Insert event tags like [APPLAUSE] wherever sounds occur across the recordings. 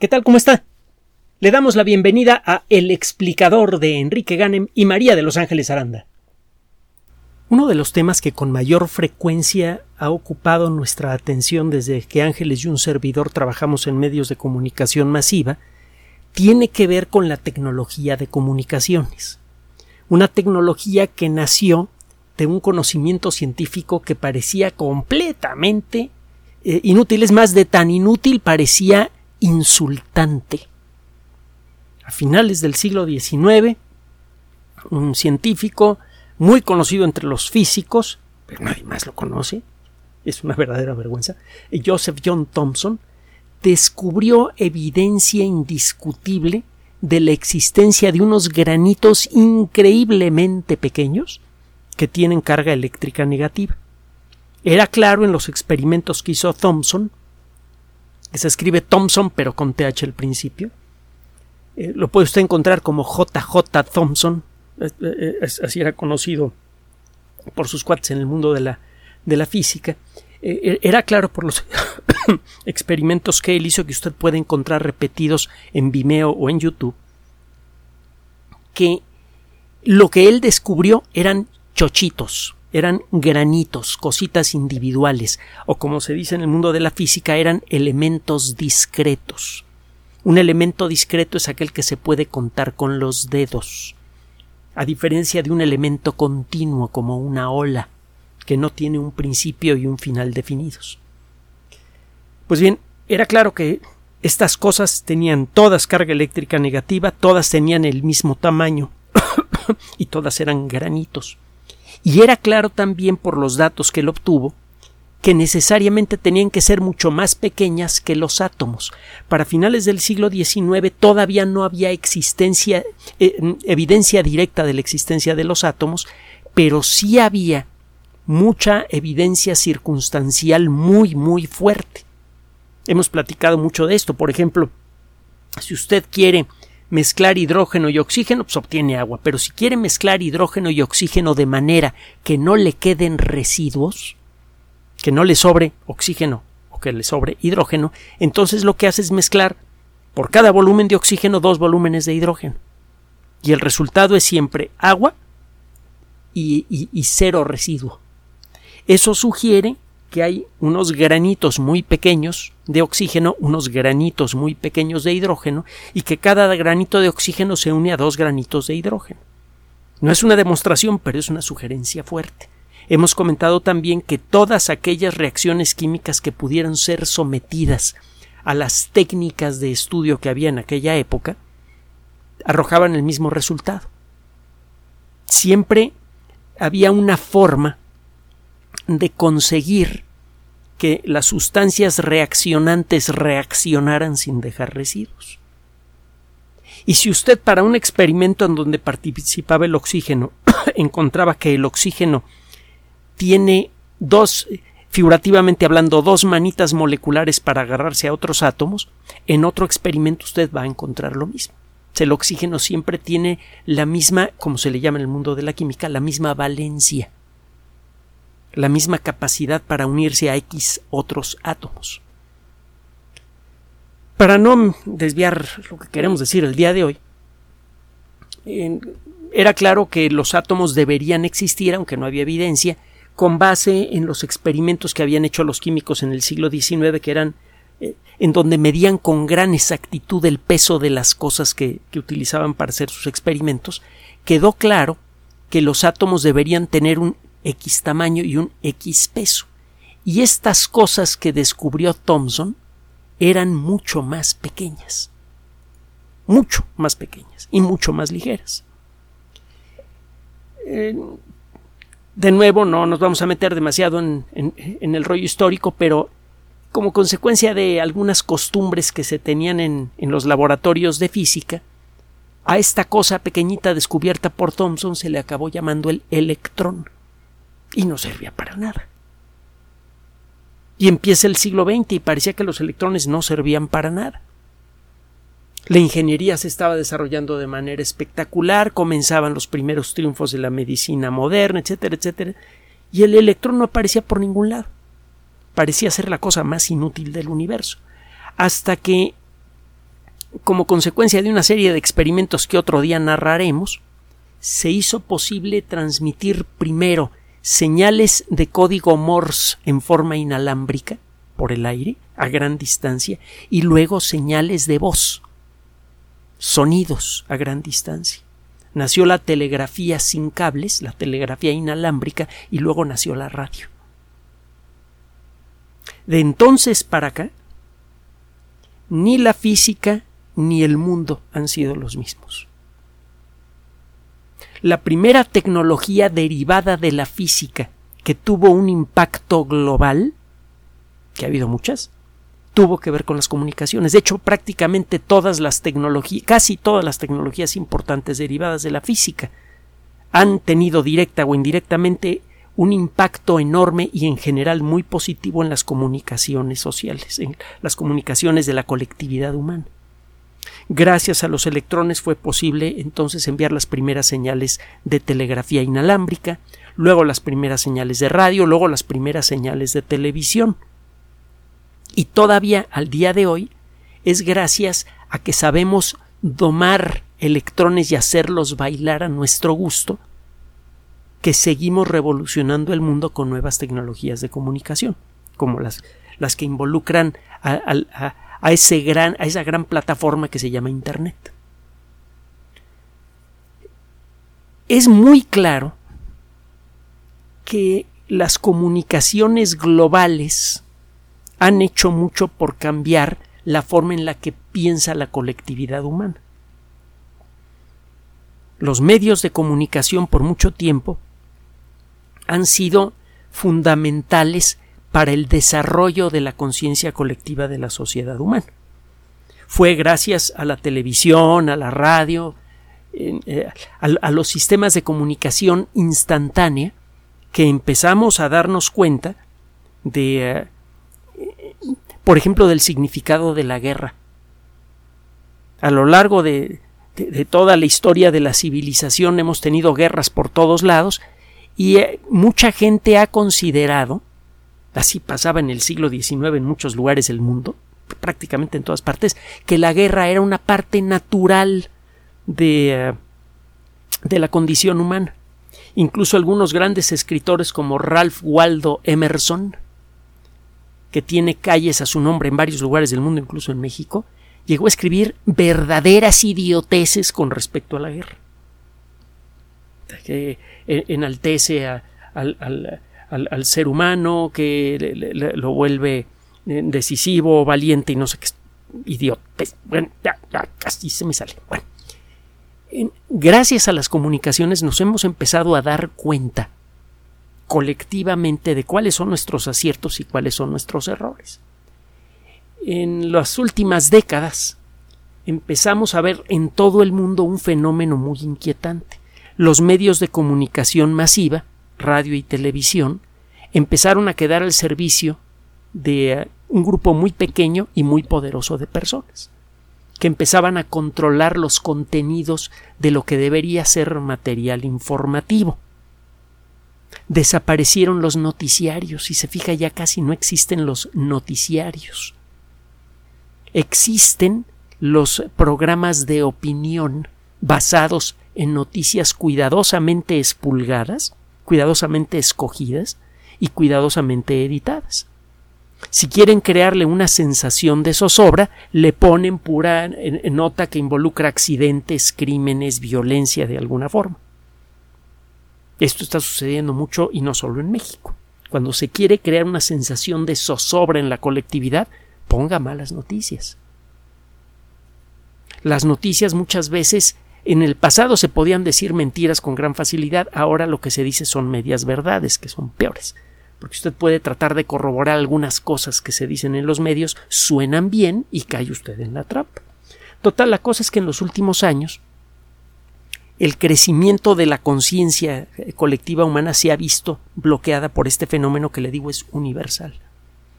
¿Qué tal? ¿Cómo está? Le damos la bienvenida a El explicador de Enrique Ganem y María de Los Ángeles Aranda. Uno de los temas que con mayor frecuencia ha ocupado nuestra atención desde que Ángeles y un servidor trabajamos en medios de comunicación masiva tiene que ver con la tecnología de comunicaciones. Una tecnología que nació de un conocimiento científico que parecía completamente eh, inútil, es más, de tan inútil parecía insultante. A finales del siglo XIX, un científico muy conocido entre los físicos, pero nadie más lo conoce, es una verdadera vergüenza, Joseph John Thomson, descubrió evidencia indiscutible de la existencia de unos granitos increíblemente pequeños que tienen carga eléctrica negativa. Era claro en los experimentos que hizo Thomson, que se escribe Thomson pero con TH al principio. Eh, lo puede usted encontrar como JJ Thomson, así era conocido por sus cuates en el mundo de la, de la física. Eh, eh, era claro por los [COUGHS] experimentos que él hizo que usted puede encontrar repetidos en Vimeo o en YouTube que lo que él descubrió eran chochitos, eran granitos, cositas individuales, o como se dice en el mundo de la física, eran elementos discretos. Un elemento discreto es aquel que se puede contar con los dedos, a diferencia de un elemento continuo como una ola, que no tiene un principio y un final definidos. Pues bien, era claro que estas cosas tenían todas carga eléctrica negativa, todas tenían el mismo tamaño [COUGHS] y todas eran granitos. Y era claro también por los datos que él obtuvo que necesariamente tenían que ser mucho más pequeñas que los átomos. Para finales del siglo XIX todavía no había existencia, eh, evidencia directa de la existencia de los átomos, pero sí había mucha evidencia circunstancial muy, muy fuerte. Hemos platicado mucho de esto. Por ejemplo, si usted quiere mezclar hidrógeno y oxígeno, pues obtiene agua. Pero si quiere mezclar hidrógeno y oxígeno de manera que no le queden residuos, que no le sobre oxígeno o que le sobre hidrógeno, entonces lo que hace es mezclar por cada volumen de oxígeno dos volúmenes de hidrógeno. Y el resultado es siempre agua y, y cero residuo. Eso sugiere que hay unos granitos muy pequeños de oxígeno, unos granitos muy pequeños de hidrógeno, y que cada granito de oxígeno se une a dos granitos de hidrógeno. No es una demostración, pero es una sugerencia fuerte. Hemos comentado también que todas aquellas reacciones químicas que pudieran ser sometidas a las técnicas de estudio que había en aquella época arrojaban el mismo resultado. Siempre había una forma de conseguir que las sustancias reaccionantes reaccionaran sin dejar residuos. Y si usted para un experimento en donde participaba el oxígeno [COUGHS] encontraba que el oxígeno tiene dos, figurativamente hablando, dos manitas moleculares para agarrarse a otros átomos, en otro experimento usted va a encontrar lo mismo. El oxígeno siempre tiene la misma, como se le llama en el mundo de la química, la misma valencia la misma capacidad para unirse a X otros átomos. Para no desviar lo que queremos decir el día de hoy, era claro que los átomos deberían existir, aunque no había evidencia, con base en los experimentos que habían hecho los químicos en el siglo XIX, que eran eh, en donde medían con gran exactitud el peso de las cosas que utilizaban para hacer sus experimentos, quedó claro que los átomos deberían tener un X tamaño y un X peso. Y estas cosas que descubrió Thomson eran mucho más pequeñas. Mucho más pequeñas y mucho más ligeras. de nuevo, no nos vamos a meter demasiado en, el rollo histórico, pero como consecuencia de algunas costumbres que se tenían en, en los laboratorios de física, a esta cosa pequeñita descubierta por Thomson se le acabó llamando el electrón y no servía para nada. Y empieza el siglo XX y parecía que los electrones no servían para nada. La ingeniería se estaba desarrollando de manera espectacular, comenzaban los primeros triunfos de la medicina moderna, etcétera, etcétera, y el electrón no aparecía por ningún lado. Parecía ser la cosa más inútil del universo. Hasta que como consecuencia de una serie de experimentos que otro día narraremos, se hizo posible transmitir primero señales de código Morse en forma inalámbrica por el aire a gran distancia y luego señales de voz, sonidos a gran distancia. Nació la telegrafía sin cables, la telegrafía inalámbrica y luego nació la radio. De entonces para acá, ni la física ni el mundo han sido los mismos. La primera tecnología derivada de la física que tuvo un impacto global, que ha habido muchas, tuvo que ver con las comunicaciones. De hecho, prácticamente todas las tecnologías, casi todas las tecnologías importantes derivadas de la física han tenido directa o indirectamente un impacto enorme y en general muy positivo en las comunicaciones sociales, en las comunicaciones de la colectividad humana. Gracias a los electrones fue posible entonces enviar las primeras señales de telegrafía inalámbrica, luego las primeras señales de radio, luego las primeras señales de televisión. Y todavía al día de hoy es gracias a que sabemos domar electrones y hacerlos bailar a nuestro gusto, que seguimos revolucionando el mundo con nuevas tecnologías de comunicación, como las, las que involucran a, ese gran, a esa gran plataforma que se llama Internet. Es muy claro que las comunicaciones globales han hecho mucho por cambiar la forma en la que piensa la colectividad humana. Los medios de comunicación por mucho tiempo han sido fundamentales para el desarrollo de la conciencia colectiva de la sociedad humana. Fue gracias a la televisión, a la radio, eh, a, los sistemas de comunicación instantánea que empezamos a darnos cuenta de, eh, por ejemplo, del significado de la guerra. A lo largo de, toda la historia de la civilización hemos tenido guerras por todos lados y eh, mucha gente ha considerado, así pasaba en el siglo XIX en muchos lugares del mundo, prácticamente en todas partes, que la guerra era una parte natural de, eh, de la condición humana. Incluso algunos grandes escritores como Ralph Waldo Emerson, que tiene calles a su nombre en varios lugares del mundo, incluso en México, llegó a escribir verdaderas idioteces con respecto a la guerra que enaltece al, ser humano, que lo vuelve eh, decisivo, valiente y no sé qué idiota. Bueno, ya, casi se me sale. Bueno, gracias a las comunicaciones nos hemos empezado a dar cuenta colectivamente de cuáles son nuestros aciertos y cuáles son nuestros errores. En las últimas décadas empezamos a ver en todo el mundo un fenómeno muy inquietante los medios de comunicación masiva, radio y televisión, empezaron a quedar al servicio de eh, un grupo muy pequeño y muy poderoso de personas, que empezaban a controlar los contenidos de lo que debería ser material informativo. Desaparecieron los noticiarios y se fija ya casi no existen los noticiarios. Existen los programas de opinión basados en noticias cuidadosamente expulgadas, cuidadosamente escogidas y cuidadosamente editadas. Si quieren crearle una sensación de zozobra, le ponen pura nota que involucra accidentes, crímenes, violencia de alguna forma. Esto está sucediendo mucho y no solo en México. Cuando se quiere crear una sensación de zozobra en la colectividad, ponga malas noticias. Las noticias muchas veces en el pasado se podían decir mentiras con gran facilidad, ahora lo que se dice son medias verdades, que son peores. Porque usted puede tratar de corroborar algunas cosas que se dicen en los medios, suenan bien y cae usted en la trampa. Total, la cosa es que en los últimos años el crecimiento de la conciencia colectiva humana se ha visto bloqueada por este fenómeno que le digo es universal.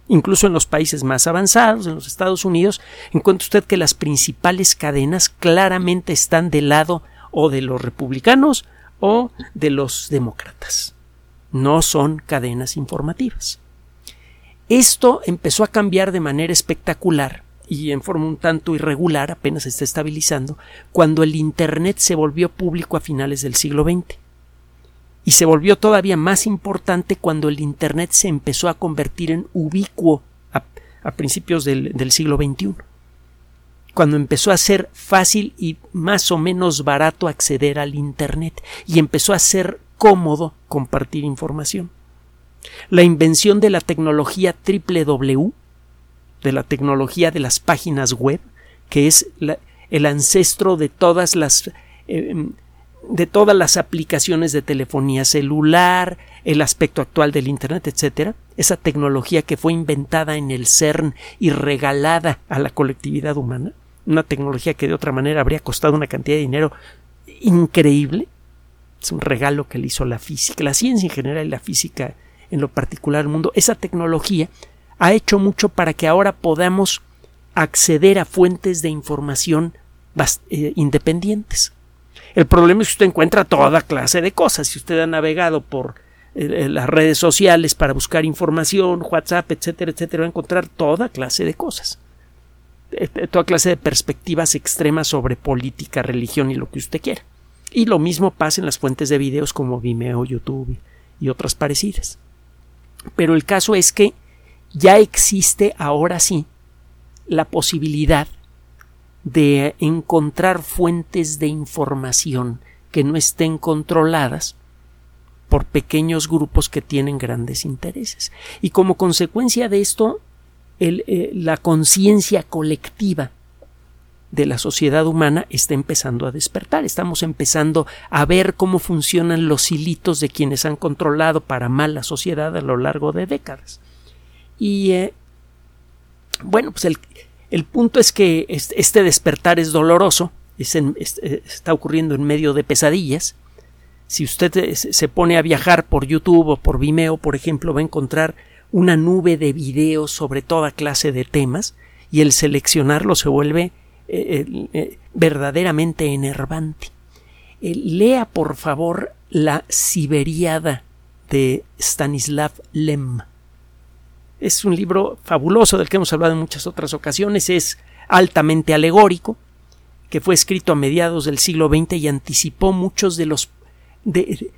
Incluso en los países más avanzados, en los Estados Unidos, encuentra usted que las principales cadenas claramente están del lado o de los republicanos o de los demócratas. No son cadenas informativas. Esto empezó a cambiar de manera espectacular y en forma un tanto irregular, apenas se está estabilizando, cuando el Internet se volvió público a finales del siglo XX. Y se volvió todavía más importante cuando el Internet se empezó a convertir en ubicuo a, principios del, del siglo XXI. Cuando empezó a ser fácil y más o menos barato acceder al Internet y empezó a ser cómodo compartir información. La invención de la tecnología www de la tecnología de las páginas web, que es el ancestro de todas las eh, de todas las aplicaciones de telefonía celular, el aspecto actual del Internet, etcétera, esa tecnología que fue inventada en el CERN y regalada a la colectividad humana, una tecnología que de otra manera habría costado una cantidad de dinero increíble, es un regalo que le hizo la física, la ciencia en general y la física en lo particular el mundo, esa tecnología ha hecho mucho para que ahora podamos acceder a fuentes de información eh, independientes. El problema es que usted encuentra toda clase de cosas. Si usted ha navegado por eh, eh, las redes sociales para buscar información, WhatsApp, etcétera, etcétera, va a encontrar toda clase de cosas. Toda clase de perspectivas extremas sobre política, religión y lo que usted quiera. Y lo mismo pasa en las fuentes de videos como Vimeo, YouTube y otras parecidas. Pero el caso es que ya existe ahora sí la posibilidad de encontrar fuentes de información que no estén controladas por pequeños grupos que tienen grandes intereses. Y como consecuencia de esto, eh, la conciencia colectiva de la sociedad humana está empezando a despertar. Estamos empezando a ver cómo funcionan los hilitos de quienes han controlado para mal la sociedad a lo largo de décadas. Y eh, bueno, pues el, punto es que este despertar es doloroso, eh, está ocurriendo en medio de pesadillas. Si usted eh, se pone a viajar por YouTube o por Vimeo, por ejemplo, va a encontrar una nube de videos sobre toda clase de temas y el seleccionarlo se vuelve verdaderamente enervante. lea, por favor, la Siberiada de Stanislav Lem. Es un libro fabuloso del que hemos hablado en muchas otras ocasiones, es altamente alegórico, que fue escrito a mediados del siglo XX y anticipó muchos de los de,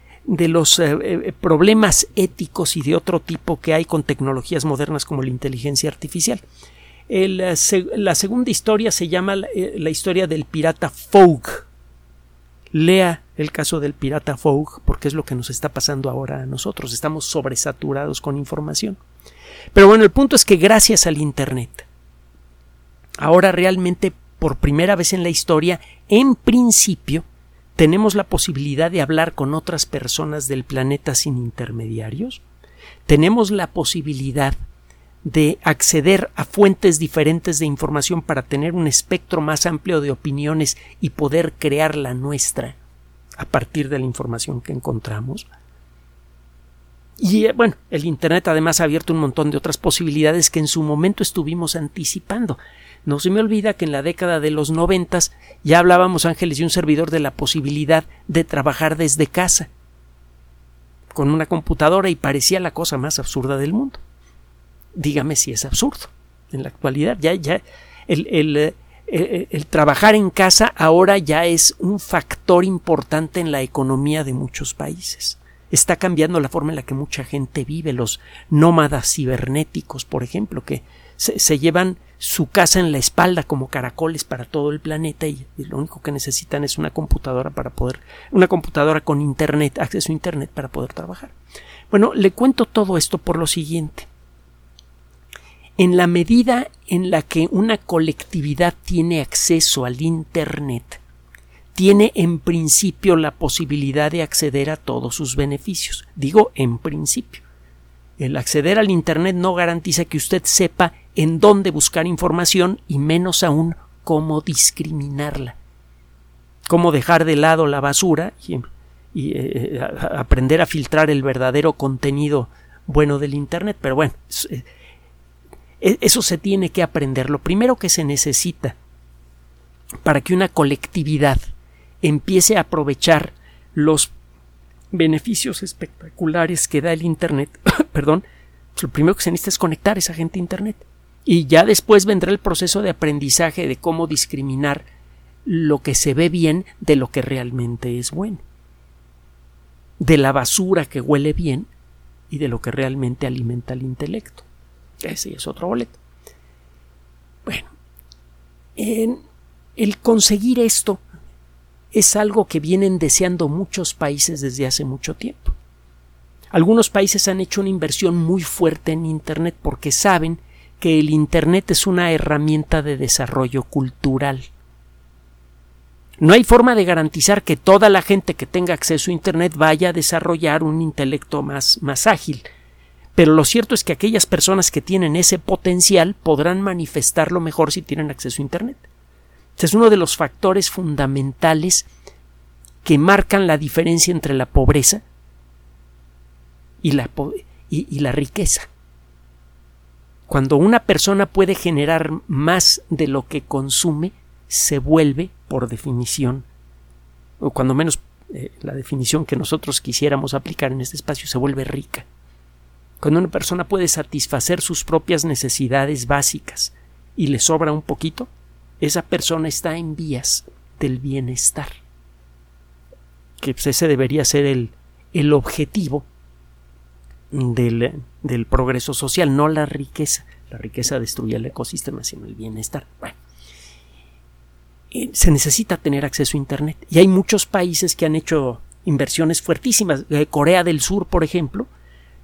los eh, eh, problemas éticos y de otro tipo que hay con tecnologías modernas como la inteligencia artificial. Eh, la segunda historia se llama la, historia del pirata Fogue. Lea el caso del pirata Fogue porque es lo que nos está pasando ahora a nosotros. Estamos sobresaturados con información. Pero bueno, el punto es que gracias al Internet, ahora realmente por primera vez en la historia, en principio, tenemos la posibilidad de hablar con otras personas del planeta sin intermediarios, tenemos la posibilidad de acceder a fuentes diferentes de información para tener un espectro más amplio de opiniones y poder crear la nuestra a partir de la información que encontramos. Y eh, bueno, el Internet además ha abierto un montón de otras posibilidades que en su momento estuvimos anticipando. No se me olvida que en la década de los noventas ya hablábamos Ángeles y un servidor de la posibilidad de trabajar desde casa con una computadora y parecía la cosa más absurda del mundo. Dígame si es absurdo. En la actualidad ya, ya el, el, eh, el, el trabajar en casa ahora ya es un factor importante en la economía de muchos países está cambiando la forma en la que mucha gente vive, los nómadas cibernéticos, por ejemplo, que se, llevan su casa en la espalda como caracoles para todo el planeta y, lo único que necesitan es una computadora para poder, una computadora con internet, acceso a internet para poder trabajar. Bueno, le cuento todo esto por lo siguiente. En la medida en la que una colectividad tiene acceso al internet, tiene en principio la posibilidad de acceder a todos sus beneficios. Digo en principio. El acceder al Internet no garantiza que usted sepa en dónde buscar información y menos aún cómo discriminarla. Cómo dejar de lado la basura y, eh, aprender a filtrar el verdadero contenido bueno del Internet. Pero bueno, eh, eso se tiene que aprender. Lo primero que se necesita para que una colectividad empiece a aprovechar los beneficios espectaculares que da el Internet, [COUGHS] perdón, lo primero que se necesita es conectar a esa gente a Internet. Y ya después vendrá el proceso de aprendizaje de cómo discriminar lo que se ve bien de lo que realmente es bueno. De la basura que huele bien y de lo que realmente alimenta el intelecto. Ese es otro boleto. Bueno, en el conseguir esto es algo que vienen deseando muchos países desde hace mucho tiempo. Algunos países han hecho una inversión muy fuerte en Internet porque saben que el Internet es una herramienta de desarrollo cultural. No hay forma de garantizar que toda la gente que tenga acceso a Internet vaya a desarrollar un intelecto más, más ágil, pero lo cierto es que aquellas personas que tienen ese potencial podrán manifestarlo mejor si tienen acceso a Internet. Este es uno de los factores fundamentales que marcan la diferencia entre la pobreza y la, riqueza. Cuando una persona puede generar más de lo que consume, se vuelve, por definición, o cuando menos eh, la definición que nosotros quisiéramos aplicar en este espacio, se vuelve rica. Cuando una persona puede satisfacer sus propias necesidades básicas y le sobra un poquito, esa persona está en vías del bienestar. Que pues, ese debería ser el, el objetivo del, del, progreso social, no la riqueza. La riqueza destruye el ecosistema, sino el bienestar. Bueno, se necesita tener acceso a Internet. Y hay muchos países que han hecho inversiones fuertísimas. Eh, Corea del Sur, por ejemplo,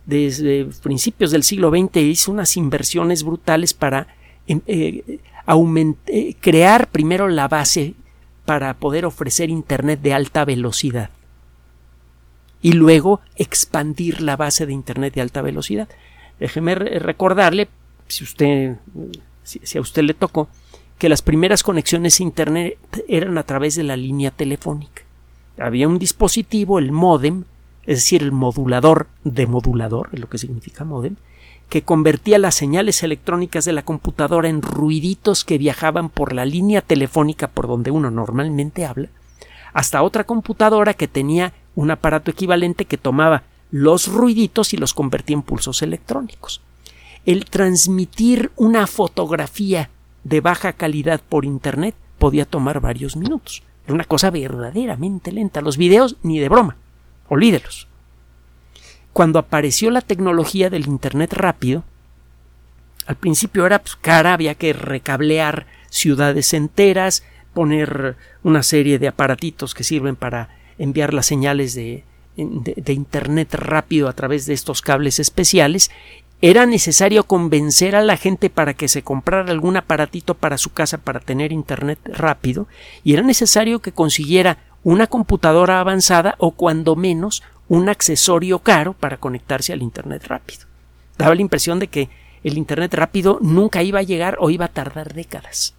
desde principios del siglo XX hizo unas inversiones brutales para em, eh, eh, crear primero la base para poder ofrecer Internet de alta velocidad y luego expandir la base de Internet de alta velocidad. Déjeme recordarle, si usted, si, a usted le tocó, que las primeras conexiones a Internet eran a través de la línea telefónica. Había un dispositivo, el modem, es decir, el modulador de modulador, es lo que significa modem, que convertía las señales electrónicas de la computadora en ruiditos que viajaban por la línea telefónica por donde uno normalmente habla, hasta otra computadora que tenía un aparato equivalente que tomaba los ruiditos y los convertía en pulsos electrónicos. El transmitir una fotografía de baja calidad por Internet podía tomar varios minutos. Era una cosa verdaderamente lenta. Los videos ni de broma. Olvídelos. Cuando apareció la tecnología del Internet rápido, al principio era pues, cara, había que recablear ciudades enteras, poner una serie de aparatitos que sirven para enviar las señales de, de, Internet rápido a través de estos cables especiales, era necesario convencer a la gente para que se comprara algún aparatito para su casa para tener Internet rápido, y era necesario que consiguiera una computadora avanzada o cuando menos un accesorio caro para conectarse al Internet rápido. Daba la impresión de que el Internet rápido nunca iba a llegar o iba a tardar décadas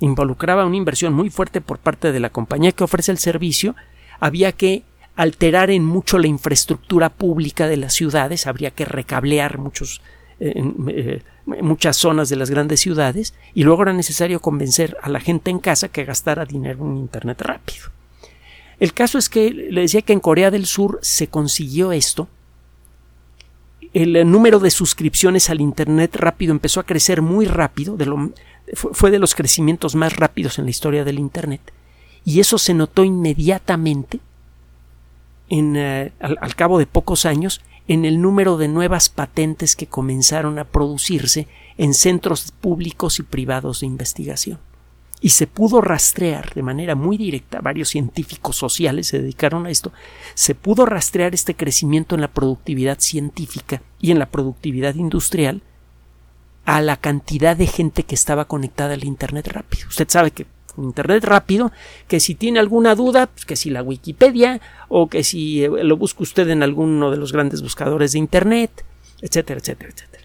involucraba una inversión muy fuerte por parte de la compañía que ofrece el servicio, había que alterar en mucho la infraestructura pública de las ciudades, habría que recablear muchos, eh, eh, muchas zonas de las grandes ciudades y luego era necesario convencer a la gente en casa que gastara dinero en Internet rápido. El caso es que le decía que en Corea del Sur se consiguió esto. El número de suscripciones al Internet rápido empezó a crecer muy rápido, fue de los crecimientos más rápidos en la historia del Internet. Y eso se notó inmediatamente, en, eh, al, cabo de pocos años, en el número de nuevas patentes que comenzaron a producirse en centros públicos y privados de investigación. Y se pudo rastrear de manera muy directa, varios científicos sociales se dedicaron a esto, se pudo rastrear este crecimiento en la productividad científica y en la productividad industrial a la cantidad de gente que estaba conectada al Internet rápido. Usted sabe que Internet rápido, que si tiene alguna duda, pues que si la Wikipedia o que si eh, lo busca usted en alguno de los grandes buscadores de Internet, etcétera, etcétera, etcétera.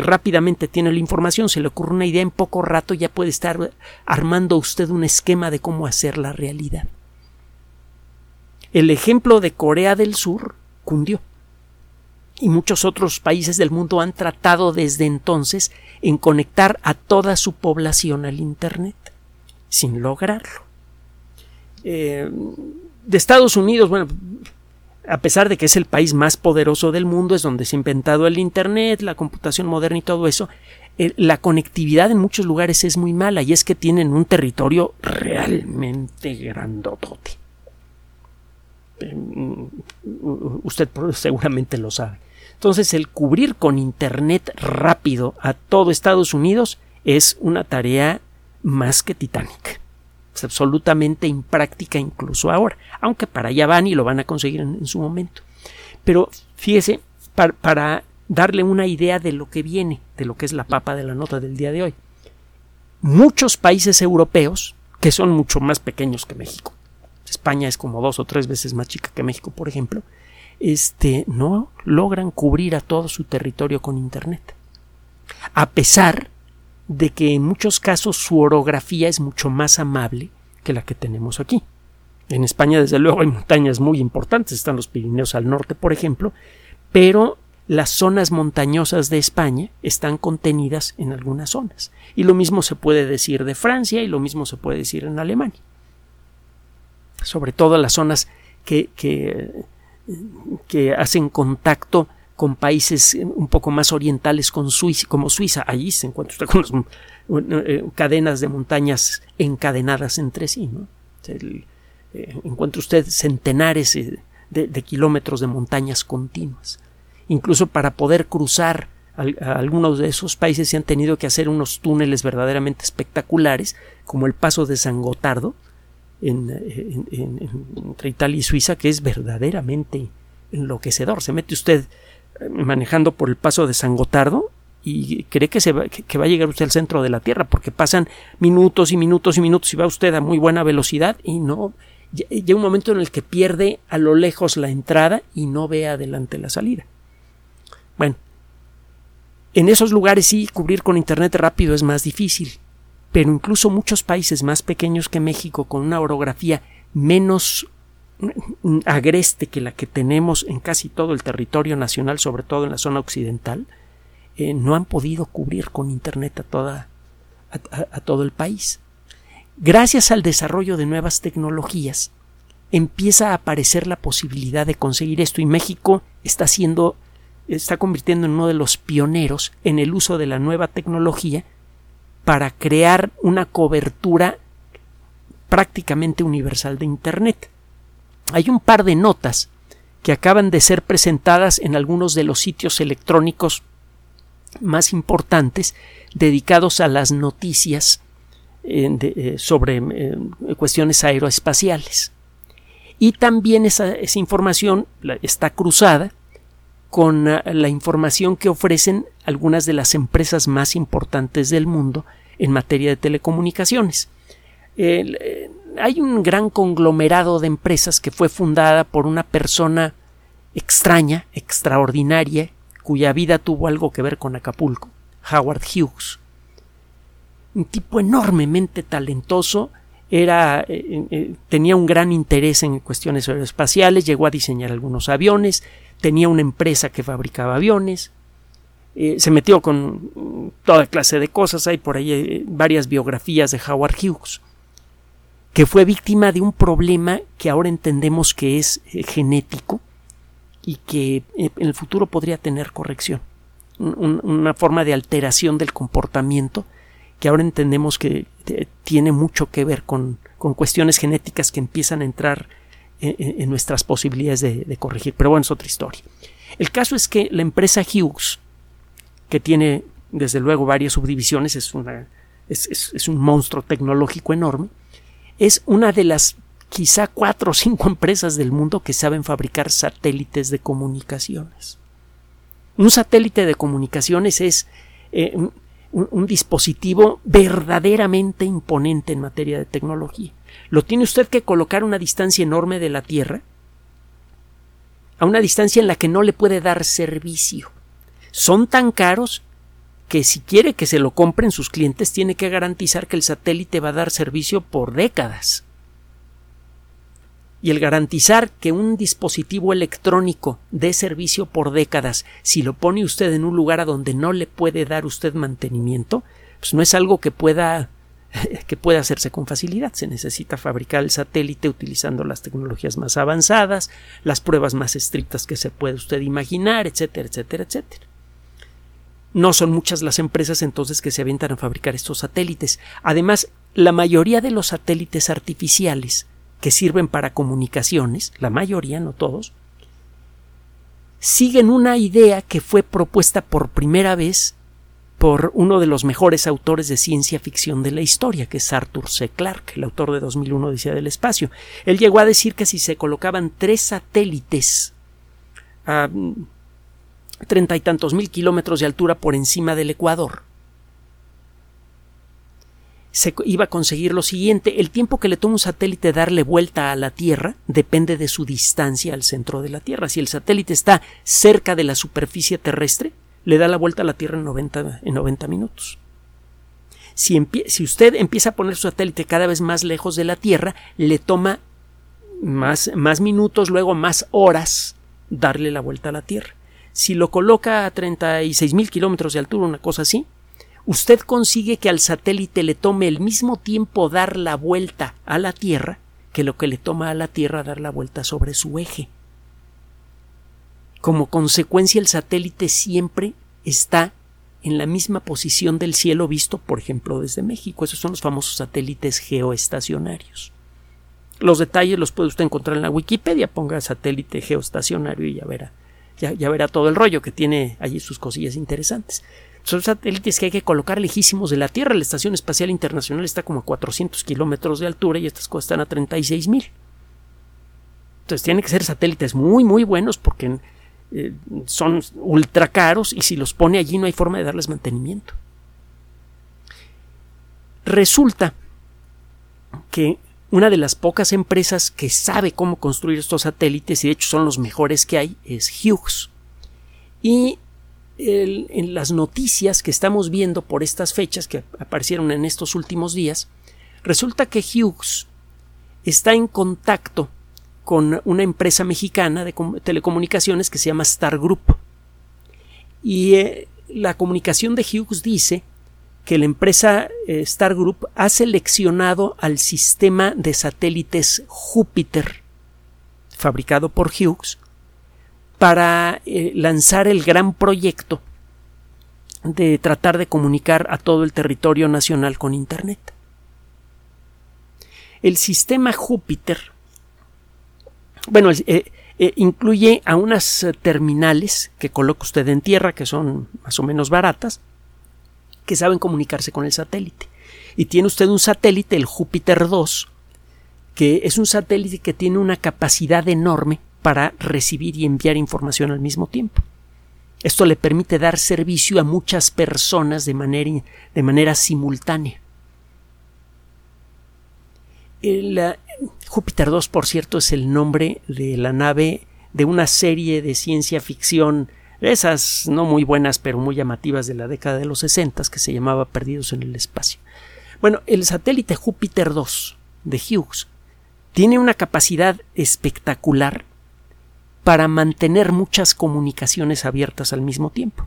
Rápidamente tiene la información, se le ocurre una idea en poco rato, ya puede estar armando usted un esquema de cómo hacer la realidad. El ejemplo de Corea del Sur cundió y muchos otros países del mundo han tratado desde entonces en conectar a toda su población al Internet, sin lograrlo. Eh, de Estados Unidos, bueno, a pesar de que es el país más poderoso del mundo, es donde se ha inventado el Internet, la computación moderna y todo eso, la conectividad en muchos lugares es muy mala y es que tienen un territorio realmente grandotote. Usted seguramente lo sabe. Entonces el cubrir con Internet rápido a todo Estados Unidos es una tarea más que titánica. Es absolutamente impráctica incluso ahora, aunque para allá van y lo van a conseguir en, su momento. Pero fíjese, para darle una idea de lo que viene, de lo que es la papa de la nota del día de hoy. Muchos países europeos, que son mucho más pequeños que México, España es como dos o tres veces más chica que México, por ejemplo, este, no logran cubrir a todo su territorio con Internet. A pesar de que en muchos casos su orografía es mucho más amable que la que tenemos aquí. En España, desde luego, hay montañas muy importantes, están los Pirineos al norte, por ejemplo, pero las zonas montañosas de España están contenidas en algunas zonas. Y lo mismo se puede decir de Francia y lo mismo se puede decir en Alemania. Sobre todo las zonas que, que, hacen contacto con países un poco más orientales con Suiza, como Suiza. Allí se encuentra usted con eh, cadenas de montañas encadenadas entre sí. ¿no? Eh, encuentra usted centenares eh, de kilómetros de montañas continuas incluso para poder cruzar algunos de esos países se han tenido que hacer unos túneles verdaderamente espectaculares, como el paso de San Gotardo entre Italia y Suiza, que es verdaderamente enloquecedor. Se mete usted eh, manejando por el paso de San Gotardo y cree que, se va, que, va a llegar usted al centro de la Tierra, porque pasan minutos y minutos y minutos y va usted a muy buena velocidad y no llega un momento en el que pierde a lo lejos la entrada y no ve adelante la salida. Bueno, en esos lugares sí cubrir con Internet rápido es más difícil, pero incluso muchos países más pequeños que México, con una orografía menos agreste que la que tenemos en casi todo el territorio nacional, sobre todo en la zona occidental, eh, no han podido cubrir con Internet a, toda, a todo el país. Gracias al desarrollo de nuevas tecnologías, empieza a aparecer la posibilidad de conseguir esto y México está siendo está convirtiendo en uno de los pioneros en el uso de la nueva tecnología para crear una cobertura prácticamente universal de Internet. Hay un par de notas que acaban de ser presentadas en algunos de los sitios electrónicos más importantes dedicados a las noticias eh, eh, sobre eh, cuestiones aeroespaciales. Y también esa, esa información está cruzada con ah, la información que ofrecen algunas de las empresas más importantes del mundo en materia de telecomunicaciones. Eh, hay un gran conglomerado de empresas que fue fundada por una persona extraña, extraordinaria, cuya vida tuvo algo que ver con Acapulco, Howard Hughes. Un tipo enormemente talentoso, era, eh, eh, tenía un gran interés en cuestiones aeroespaciales, llegó a diseñar algunos aviones, tenía una empresa que fabricaba aviones, eh, se metió con toda clase de cosas, hay por ahí eh, varias biografías de Howard Hughes, que fue víctima de un problema que ahora entendemos que es eh, genético y que en el futuro podría tener corrección, una forma de alteración del comportamiento que ahora entendemos que tiene mucho que ver con, con cuestiones genéticas que empiezan a entrar en, nuestras posibilidades de, corregir. Pero bueno, es otra historia. El caso es que la empresa Hughes, que tiene desde luego varias subdivisiones, es, una, es, un monstruo tecnológico enorme, es una de las quizá cuatro o cinco empresas del mundo que saben fabricar satélites de comunicaciones. Un satélite de comunicaciones es eh, un, dispositivo verdaderamente imponente en materia de tecnología. Lo tiene usted que colocar a una distancia enorme de la Tierra, a una distancia en la que no le puede dar servicio. Son tan caros que si quiere que se lo compren sus clientes tiene que garantizar que el satélite va a dar servicio por décadas. Y el garantizar que un dispositivo electrónico dé servicio por décadas, si lo pone usted en un lugar a donde no le puede dar usted mantenimiento, pues no es algo que pueda [LAUGHS] que hacerse con facilidad. Se necesita fabricar el satélite utilizando las tecnologías más avanzadas, las pruebas más estrictas que se puede usted imaginar, etcétera, etcétera, etcétera. No son muchas las empresas entonces que se avientan a fabricar estos satélites. Además, la mayoría de los satélites artificiales que sirven para comunicaciones, la mayoría, no todos, siguen una idea que fue propuesta por primera vez por uno de los mejores autores de ciencia ficción de la historia, que es Arthur C. Clarke, el autor de 2001 Odisea del Espacio. Él llegó a decir que si se colocaban tres satélites a treinta y tantos mil kilómetros de altura por encima del Ecuador, se iba a conseguir lo siguiente. El tiempo que le toma un satélite darle vuelta a la Tierra depende de su distancia al centro de la Tierra. Si el satélite está cerca de la superficie terrestre, le da la vuelta a la Tierra en 90, en 90 minutos. Si, usted empieza a poner su satélite cada vez más lejos de la Tierra, le toma más minutos, luego más horas darle la vuelta a la Tierra. Si lo coloca a 36 mil kilómetros de altura, una cosa así, usted consigue que al satélite le tome el mismo tiempo dar la vuelta a la Tierra que lo que le toma a la Tierra dar la vuelta sobre su eje. Como consecuencia, el satélite siempre está en la misma posición del cielo visto, por ejemplo, desde México. Esos son los famosos satélites geoestacionarios. Los detalles los puede usted encontrar en la Wikipedia. Ponga satélite geoestacionario y ya verá, ya, verá todo el rollo que tiene allí sus cosillas interesantes. Son satélites que hay que colocar lejísimos de la Tierra. La Estación Espacial Internacional está como a 400 kilómetros de altura y estas cosas están a 36 mil. Entonces tienen que ser satélites muy, muy buenos porque eh, son ultra caros y si los pone allí no hay forma de darles mantenimiento. Resulta que una de las pocas empresas que sabe cómo construir estos satélites, y de hecho son los mejores que hay, es Hughes. Y en las noticias que estamos viendo por estas fechas que aparecieron en estos últimos días, resulta que Hughes está en contacto con una empresa mexicana de telecomunicaciones que se llama Star Group. Y eh, la comunicación de Hughes dice que la empresa eh, Star Group ha seleccionado al sistema de satélites Júpiter fabricado por Hughes para eh, lanzar el gran proyecto de tratar de comunicar a todo el territorio nacional con Internet. El sistema Júpiter, bueno, eh, eh, incluye a unas terminales que coloca usted en tierra, que son más o menos baratas, que saben comunicarse con el satélite. Y tiene usted un satélite, el Júpiter 2, que es un satélite que tiene una capacidad enorme para recibir y enviar información al mismo tiempo. Esto le permite dar servicio a muchas personas de manera, de manera simultánea. El, Júpiter 2, por cierto, es el nombre de la nave de una serie de ciencia ficción, esas no muy buenas pero muy llamativas de la década de los 60 que se llamaba Perdidos en el Espacio. Bueno, el satélite Júpiter 2 de Hughes tiene una capacidad espectacular para mantener muchas comunicaciones abiertas al mismo tiempo.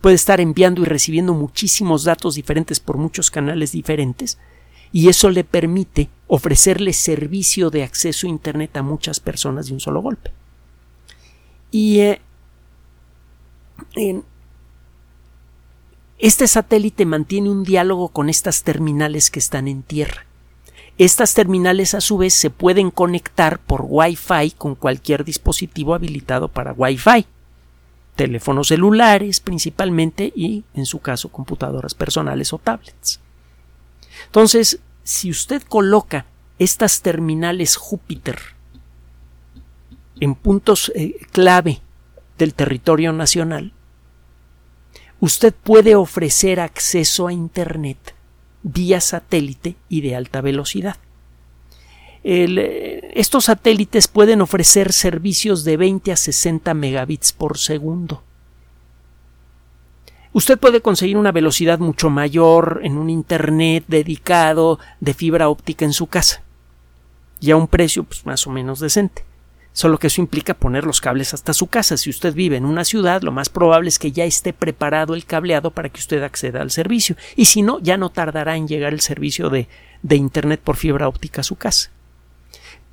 Puede estar enviando y recibiendo muchísimos datos diferentes por muchos canales diferentes y eso le permite ofrecerle servicio de acceso a Internet a muchas personas de un solo golpe. Y eh, este satélite mantiene un diálogo con estas terminales que están en tierra. Estas terminales a su vez se pueden conectar por Wi-Fi con cualquier dispositivo habilitado para Wi-Fi. Teléfonos celulares principalmente y, en su caso, computadoras personales o tablets. Entonces, si usted coloca estas terminales Júpiter en puntos eh, clave del territorio nacional, usted puede ofrecer acceso a Internet vía satélite y de alta velocidad. Eh, estos satélites pueden ofrecer servicios de 20 a 60 megabits por segundo. Usted puede conseguir una velocidad mucho mayor en un Internet dedicado de fibra óptica en su casa y a un precio pues, más o menos decente solo que eso implica poner los cables hasta su casa. Si usted vive en una ciudad, lo más probable es que ya esté preparado el cableado para que usted acceda al servicio, y si no, ya no tardará en llegar el servicio de, de Internet por fibra óptica a su casa.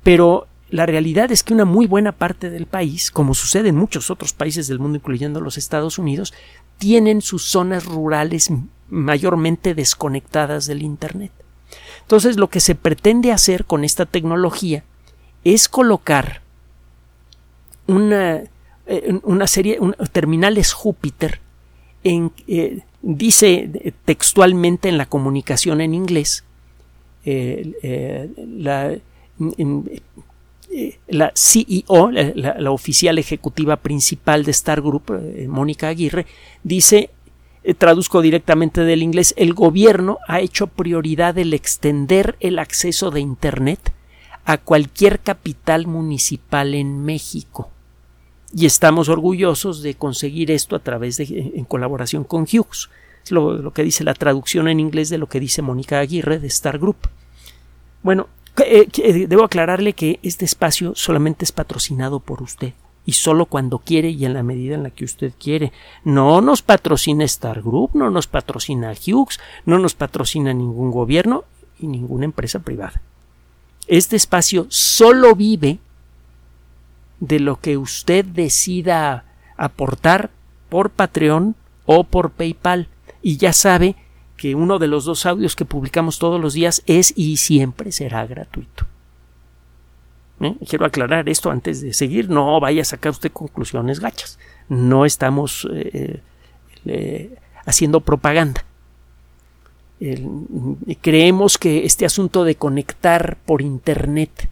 Pero la realidad es que una muy buena parte del país, como sucede en muchos otros países del mundo, incluyendo los Estados Unidos, tienen sus zonas rurales mayormente desconectadas del Internet. Entonces, lo que se pretende hacer con esta tecnología es colocar una, eh, una serie, de terminales Júpiter, eh, dice textualmente en la comunicación en inglés, eh, la, la CEO, la, oficial ejecutiva principal de Star Group, Mónica Aguirre, dice, traduzco directamente del inglés, el gobierno ha hecho prioridad el extender el acceso de Internet a cualquier capital municipal en México. Y estamos orgullosos de conseguir esto a través de, en colaboración con Hughes. Es lo, que dice la traducción en inglés de lo que dice Mónica Aguirre de Star Group. Bueno, eh, eh, debo aclararle que este espacio solamente es patrocinado por usted y solo cuando quiere y en la medida en la que usted quiere. No nos patrocina Star Group, no nos patrocina Hughes, no nos patrocina ningún gobierno y ninguna empresa privada. Este espacio solo vive de lo que usted decida aportar por Patreon o por PayPal. Y ya sabe que uno de los dos audios que publicamos todos los días es y siempre será gratuito. ¿Eh? Quiero aclarar esto antes de seguir. No vaya a sacar usted conclusiones gachas. No estamos eh, eh, haciendo propaganda creemos que este asunto de conectar por Internet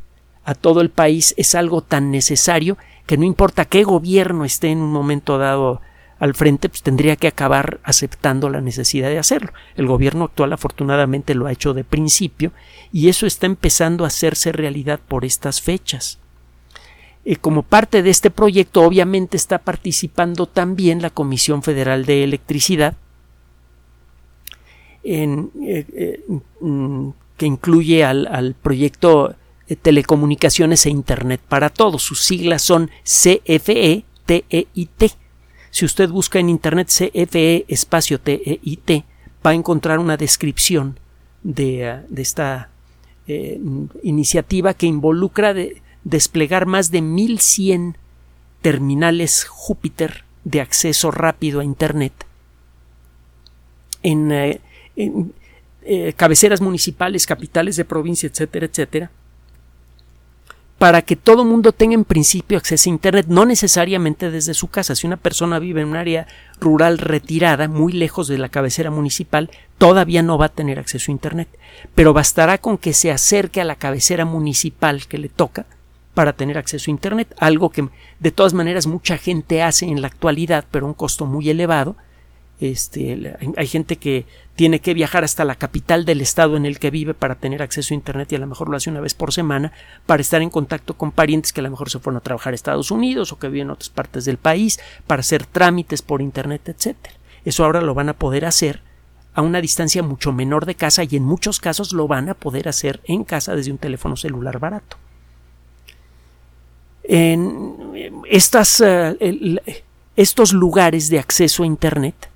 a todo el país es algo tan necesario que no importa qué gobierno esté en un momento dado al frente, pues tendría que acabar aceptando la necesidad de hacerlo. El gobierno actual afortunadamente lo ha hecho de principio y eso está empezando a hacerse realidad por estas fechas. Eh, como parte de este proyecto, obviamente está participando también la Comisión Federal de Electricidad, eh, eh, mm, que incluye al, proyecto Telecomunicaciones e Internet para Todos. Sus siglas son CFE, TEIT. Si usted busca en Internet CFE espacio TEIT, va a encontrar una descripción de, ah, esta eh, iniciativa que involucra de desplegar más de 1100 terminales Júpiter de acceso rápido a Internet en eh, cabeceras municipales, capitales de provincia, etcétera, etcétera, para que todo mundo tenga en principio acceso a Internet, no necesariamente desde su casa. Si una persona vive en un área rural retirada, muy lejos de la cabecera municipal, todavía no va a tener acceso a Internet, pero bastará con que se acerque a la cabecera municipal que le toca para tener acceso a Internet, algo que de todas maneras mucha gente hace en la actualidad, pero a un costo muy elevado, este, hay gente que tiene que viajar hasta la capital del estado en el que vive para tener acceso a Internet y a lo mejor lo hace una vez por semana para estar en contacto con parientes que a lo mejor se fueron a trabajar a Estados Unidos o que viven en otras partes del país para hacer trámites por Internet, etc. Eso ahora lo van a poder hacer a una distancia mucho menor de casa y en muchos casos lo van a poder hacer en casa desde un teléfono celular barato. En estas, eh, estos lugares de acceso a Internet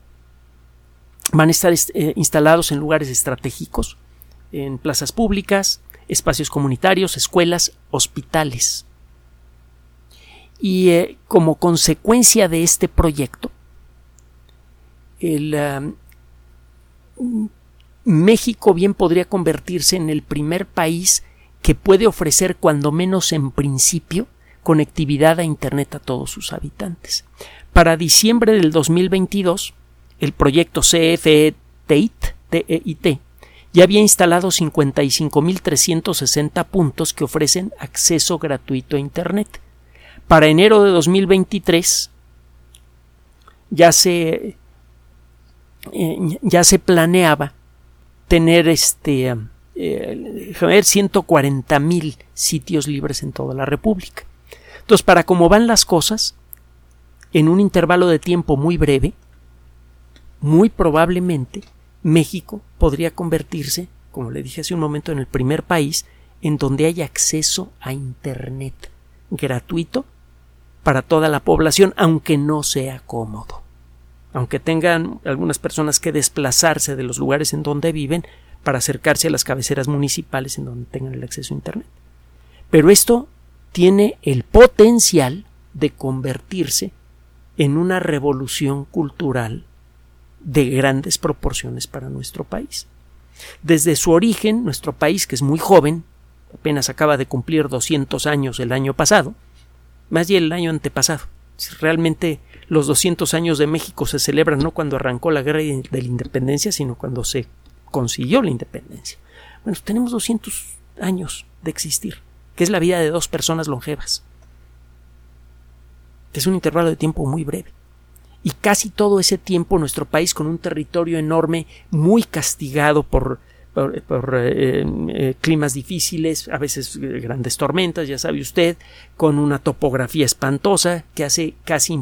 van a estar eh, instalados en lugares estratégicos, en plazas públicas, espacios comunitarios, escuelas, hospitales. Y eh, como consecuencia de este proyecto, el, México bien podría convertirse en el primer país que puede ofrecer, cuando menos en principio, conectividad a Internet a todos sus habitantes. Para diciembre del 2022, el proyecto CFE-TEIT e ya había instalado 55.360 puntos que ofrecen acceso gratuito a Internet. Para enero de 2023 ya se, eh, ya se planeaba tener este eh, 140.000 sitios libres en toda la República. Entonces, para cómo van las cosas, en un intervalo de tiempo muy breve, muy probablemente México podría convertirse, como le dije hace un momento, en el primer país en donde haya acceso a Internet gratuito para toda la población, aunque no sea cómodo. Aunque tengan algunas personas que desplazarse de los lugares en donde viven para acercarse a las cabeceras municipales en donde tengan el acceso a Internet. Pero esto tiene el potencial de convertirse en una revolución cultural de grandes proporciones para nuestro país. Desde su origen, nuestro país, que es muy joven, apenas acaba de cumplir 200 años el año pasado, más bien el año antepasado. Realmente los 200 años de México se celebran no cuando arrancó la guerra de la independencia, sino cuando se consiguió la independencia. Bueno, tenemos 200 años de existir, que es la vida de dos personas longevas. Es un intervalo de tiempo muy breve y casi todo ese tiempo nuestro país con un territorio enorme, muy castigado por, por, eh, eh, climas difíciles, a veces eh, grandes tormentas, ya sabe usted, con una topografía espantosa que hace casi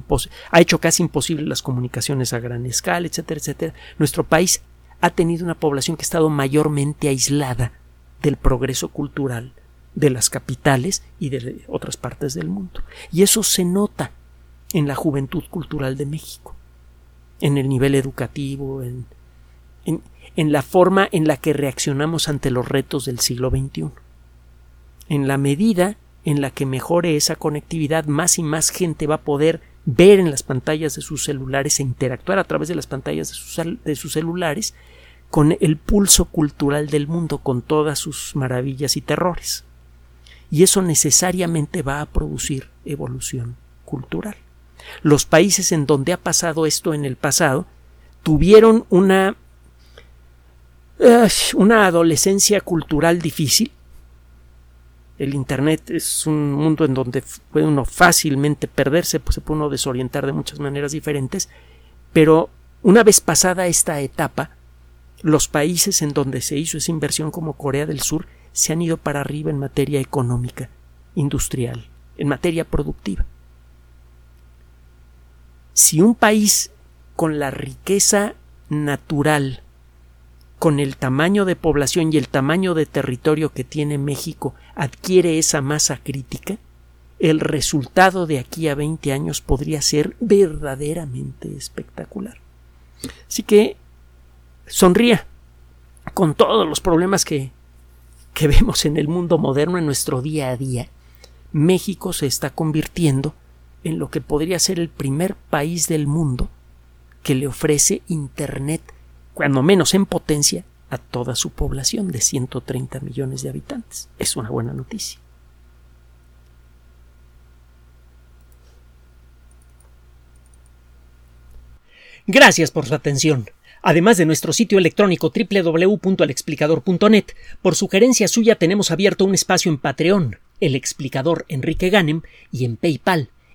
ha hecho casi imposible las comunicaciones a gran escala, etcétera, etcétera. Nuestro país ha tenido una población que ha estado mayormente aislada del progreso cultural de las capitales y de otras partes del mundo. Y eso se nota en la juventud cultural de México, en el nivel educativo, en, en, la forma en la que reaccionamos ante los retos del siglo XXI. En la medida en la que mejore esa conectividad, más y más gente va a poder ver en las pantallas de sus celulares e interactuar a través de las pantallas de sus, de sus celulares con el pulso cultural del mundo, con todas sus maravillas y terrores. Y eso necesariamente va a producir evolución cultural. Los países en donde ha pasado esto en el pasado tuvieron una una adolescencia cultural difícil. El Internet es un mundo en donde puede uno fácilmente perderse, pues se puede uno desorientar de muchas maneras diferentes, pero una vez pasada esta etapa, los países en donde se hizo esa inversión como Corea del Sur se han ido para arriba en materia económica, industrial, en materia productiva si un país con la riqueza natural, con el tamaño de población y el tamaño de territorio que tiene México adquiere esa masa crítica, el resultado de aquí a 20 años podría ser verdaderamente espectacular. Así que sonría con todos los problemas que, que vemos en el mundo moderno en nuestro día a día. México se está convirtiendo en lo que podría ser el primer país del mundo que le ofrece Internet, cuando menos en potencia, a toda su población de 130 millones de habitantes. Es una buena noticia. Gracias por su atención. Además de nuestro sitio electrónico www.alexplicador.net, por sugerencia suya tenemos abierto un espacio en Patreon, el explicador Enrique Ganem, y en PayPal,